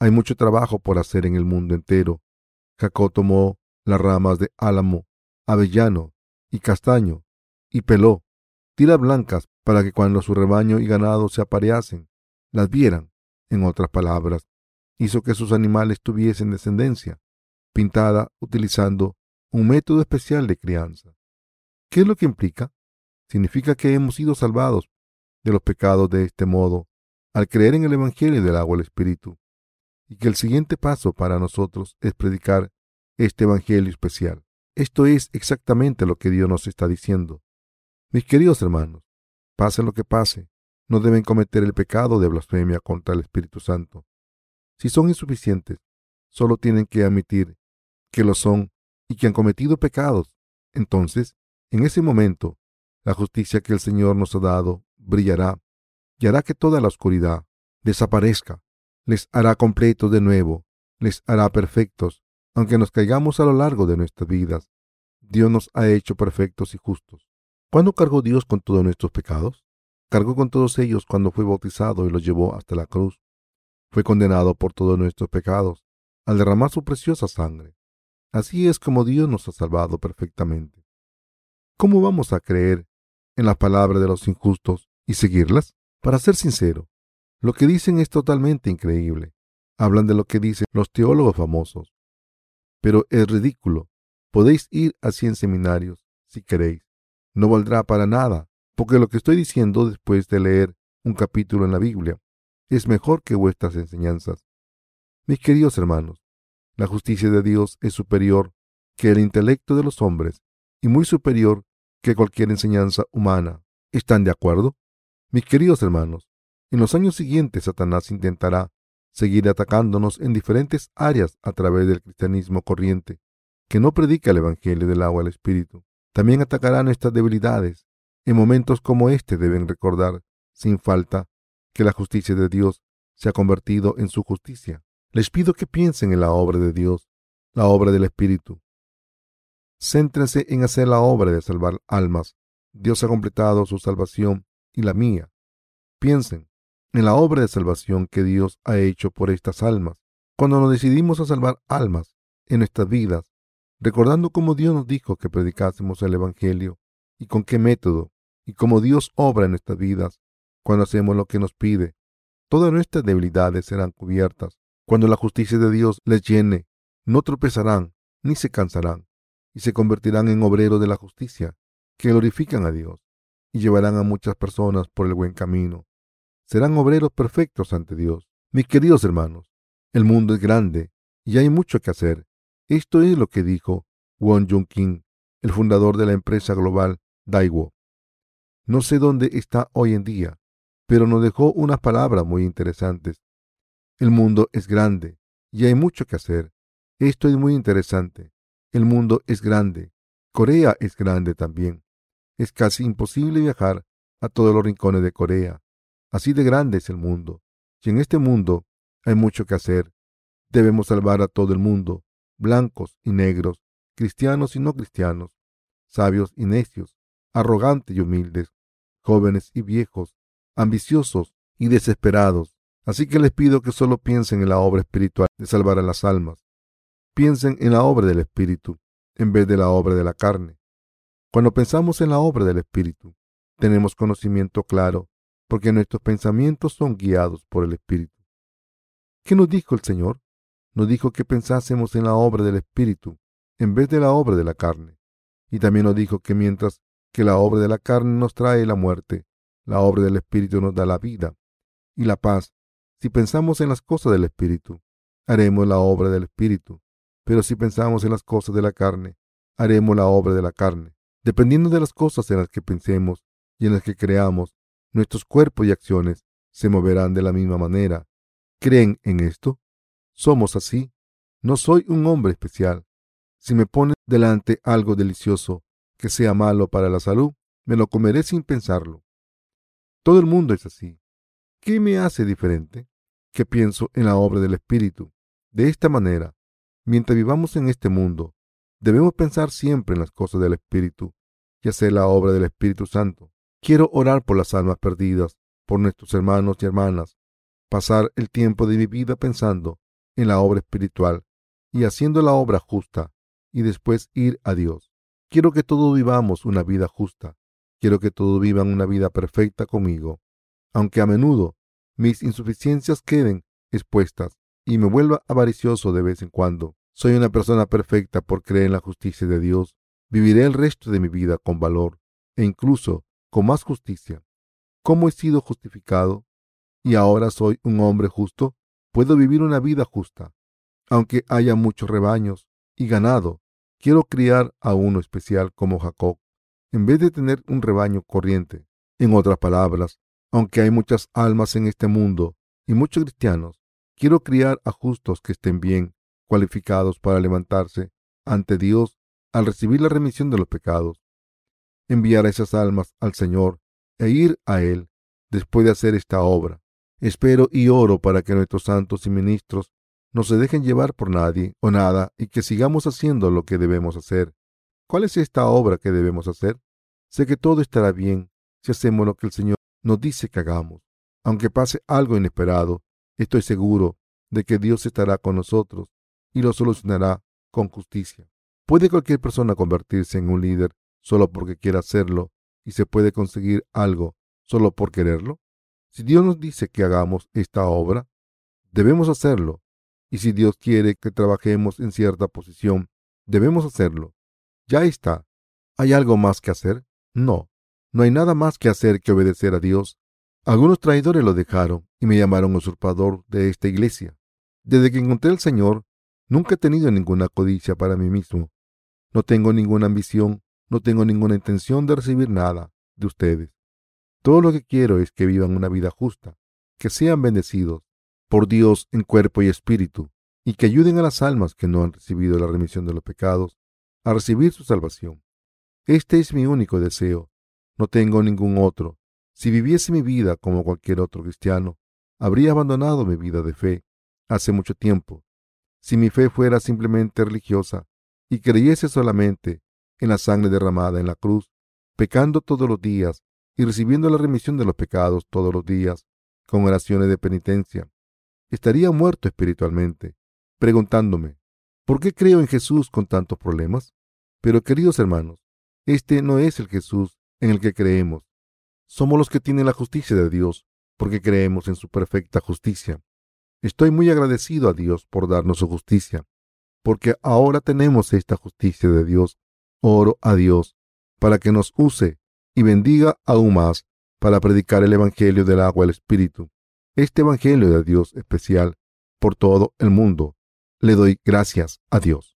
hay mucho trabajo por hacer en el mundo entero. Jacob tomó las ramas de álamo, avellano y castaño y peló tiras blancas para que cuando su rebaño y ganado se apareasen, las vieran. En otras palabras, hizo que sus animales tuviesen descendencia, pintada utilizando un método especial de crianza. ¿Qué es lo que implica? Significa que hemos sido salvados de los pecados de este modo, al creer en el Evangelio del agua del Espíritu, y que el siguiente paso para nosotros es predicar este Evangelio especial. Esto es exactamente lo que Dios nos está diciendo. Mis queridos hermanos, pase lo que pase, no deben cometer el pecado de blasfemia contra el Espíritu Santo. Si son insuficientes, solo tienen que admitir que lo son y que han cometido pecados. Entonces, en ese momento, la justicia que el Señor nos ha dado brillará y hará que toda la oscuridad desaparezca. Les hará completos de nuevo, les hará perfectos, aunque nos caigamos a lo largo de nuestras vidas. Dios nos ha hecho perfectos y justos. ¿Cuándo cargó Dios con todos nuestros pecados? Cargó con todos ellos cuando fue bautizado y los llevó hasta la cruz. Fue condenado por todos nuestros pecados al derramar su preciosa sangre. Así es como Dios nos ha salvado perfectamente. ¿Cómo vamos a creer en las palabras de los injustos y seguirlas? Para ser sincero, lo que dicen es totalmente increíble. Hablan de lo que dicen los teólogos famosos. Pero es ridículo. Podéis ir a cien seminarios si queréis. No valdrá para nada, porque lo que estoy diciendo después de leer un capítulo en la Biblia es mejor que vuestras enseñanzas. Mis queridos hermanos, la justicia de Dios es superior que el intelecto de los hombres y muy superior que cualquier enseñanza humana. ¿Están de acuerdo? Mis queridos hermanos, en los años siguientes Satanás intentará seguir atacándonos en diferentes áreas a través del cristianismo corriente, que no predica el Evangelio del agua al Espíritu. También atacará nuestras debilidades. En momentos como este deben recordar, sin falta, que la justicia de Dios se ha convertido en su justicia. Les pido que piensen en la obra de Dios, la obra del Espíritu. Céntrense en hacer la obra de salvar almas. Dios ha completado su salvación y la mía. Piensen en la obra de salvación que Dios ha hecho por estas almas. Cuando nos decidimos a salvar almas en nuestras vidas, recordando cómo Dios nos dijo que predicásemos el Evangelio y con qué método, y cómo Dios obra en nuestras vidas, cuando hacemos lo que nos pide, todas nuestras debilidades serán cubiertas. Cuando la justicia de Dios les llene, no tropezarán ni se cansarán, y se convertirán en obreros de la justicia, que glorifican a Dios, y llevarán a muchas personas por el buen camino. Serán obreros perfectos ante Dios. Mis queridos hermanos, el mundo es grande y hay mucho que hacer. Esto es lo que dijo Won Jung Kim, el fundador de la empresa global Daiwo. No sé dónde está hoy en día, pero nos dejó unas palabras muy interesantes. El mundo es grande y hay mucho que hacer. Esto es muy interesante. El mundo es grande. Corea es grande también. Es casi imposible viajar a todos los rincones de Corea. Así de grande es el mundo. Y en este mundo hay mucho que hacer. Debemos salvar a todo el mundo, blancos y negros, cristianos y no cristianos, sabios y necios, arrogantes y humildes, jóvenes y viejos, ambiciosos y desesperados. Así que les pido que solo piensen en la obra espiritual de salvar a las almas. Piensen en la obra del Espíritu en vez de la obra de la carne. Cuando pensamos en la obra del Espíritu, tenemos conocimiento claro, porque nuestros pensamientos son guiados por el Espíritu. ¿Qué nos dijo el Señor? Nos dijo que pensásemos en la obra del Espíritu en vez de la obra de la carne. Y también nos dijo que mientras que la obra de la carne nos trae la muerte, la obra del Espíritu nos da la vida. y la paz si pensamos en las cosas del Espíritu. Haremos la obra del Espíritu. Pero si pensamos en las cosas de la carne, haremos la obra de la carne. Dependiendo de las cosas en las que pensemos y en las que creamos, nuestros cuerpos y acciones se moverán de la misma manera. ¿Creen en esto? Somos así. No soy un hombre especial. Si me pone delante algo delicioso que sea malo para la salud, me lo comeré sin pensarlo. Todo el mundo es así. ¿Qué me hace diferente? Que pienso en la obra del Espíritu. De esta manera, mientras vivamos en este mundo, debemos pensar siempre en las cosas del Espíritu y hacer la obra del Espíritu Santo. Quiero orar por las almas perdidas, por nuestros hermanos y hermanas, pasar el tiempo de mi vida pensando en la obra espiritual y haciendo la obra justa y después ir a Dios. Quiero que todos vivamos una vida justa. Quiero que todos vivan una vida perfecta conmigo, aunque a menudo mis insuficiencias queden expuestas y me vuelva avaricioso de vez en cuando. Soy una persona perfecta por creer en la justicia de Dios. Viviré el resto de mi vida con valor e incluso con más justicia. ¿Cómo he sido justificado? Y ahora soy un hombre justo. Puedo vivir una vida justa. Aunque haya muchos rebaños y ganado, quiero criar a uno especial como Jacob, en vez de tener un rebaño corriente. En otras palabras, aunque hay muchas almas en este mundo y muchos cristianos, quiero criar a justos que estén bien cualificados para levantarse ante Dios al recibir la remisión de los pecados, enviar a esas almas al Señor e ir a Él después de hacer esta obra. Espero y oro para que nuestros santos y ministros no se dejen llevar por nadie o nada y que sigamos haciendo lo que debemos hacer. ¿Cuál es esta obra que debemos hacer? Sé que todo estará bien si hacemos lo que el Señor nos dice que hagamos. Aunque pase algo inesperado, estoy seguro de que Dios estará con nosotros y lo solucionará con justicia. ¿Puede cualquier persona convertirse en un líder solo porque quiera hacerlo y se puede conseguir algo solo por quererlo? Si Dios nos dice que hagamos esta obra, debemos hacerlo. Y si Dios quiere que trabajemos en cierta posición, debemos hacerlo. Ya está. ¿Hay algo más que hacer? No. No hay nada más que hacer que obedecer a Dios. Algunos traidores lo dejaron y me llamaron usurpador de esta iglesia. Desde que encontré al Señor, nunca he tenido ninguna codicia para mí mismo. No tengo ninguna ambición, no tengo ninguna intención de recibir nada de ustedes. Todo lo que quiero es que vivan una vida justa, que sean bendecidos por Dios en cuerpo y espíritu, y que ayuden a las almas que no han recibido la remisión de los pecados a recibir su salvación. Este es mi único deseo. No tengo ningún otro. Si viviese mi vida como cualquier otro cristiano, habría abandonado mi vida de fe hace mucho tiempo. Si mi fe fuera simplemente religiosa, y creyese solamente en la sangre derramada en la cruz, pecando todos los días y recibiendo la remisión de los pecados todos los días, con oraciones de penitencia, estaría muerto espiritualmente, preguntándome, ¿por qué creo en Jesús con tantos problemas? Pero queridos hermanos, este no es el Jesús en el que creemos. Somos los que tienen la justicia de Dios, porque creemos en su perfecta justicia. Estoy muy agradecido a Dios por darnos su justicia, porque ahora tenemos esta justicia de Dios. Oro a Dios para que nos use y bendiga aún más para predicar el Evangelio del agua del Espíritu, este Evangelio de Dios especial por todo el mundo. Le doy gracias a Dios.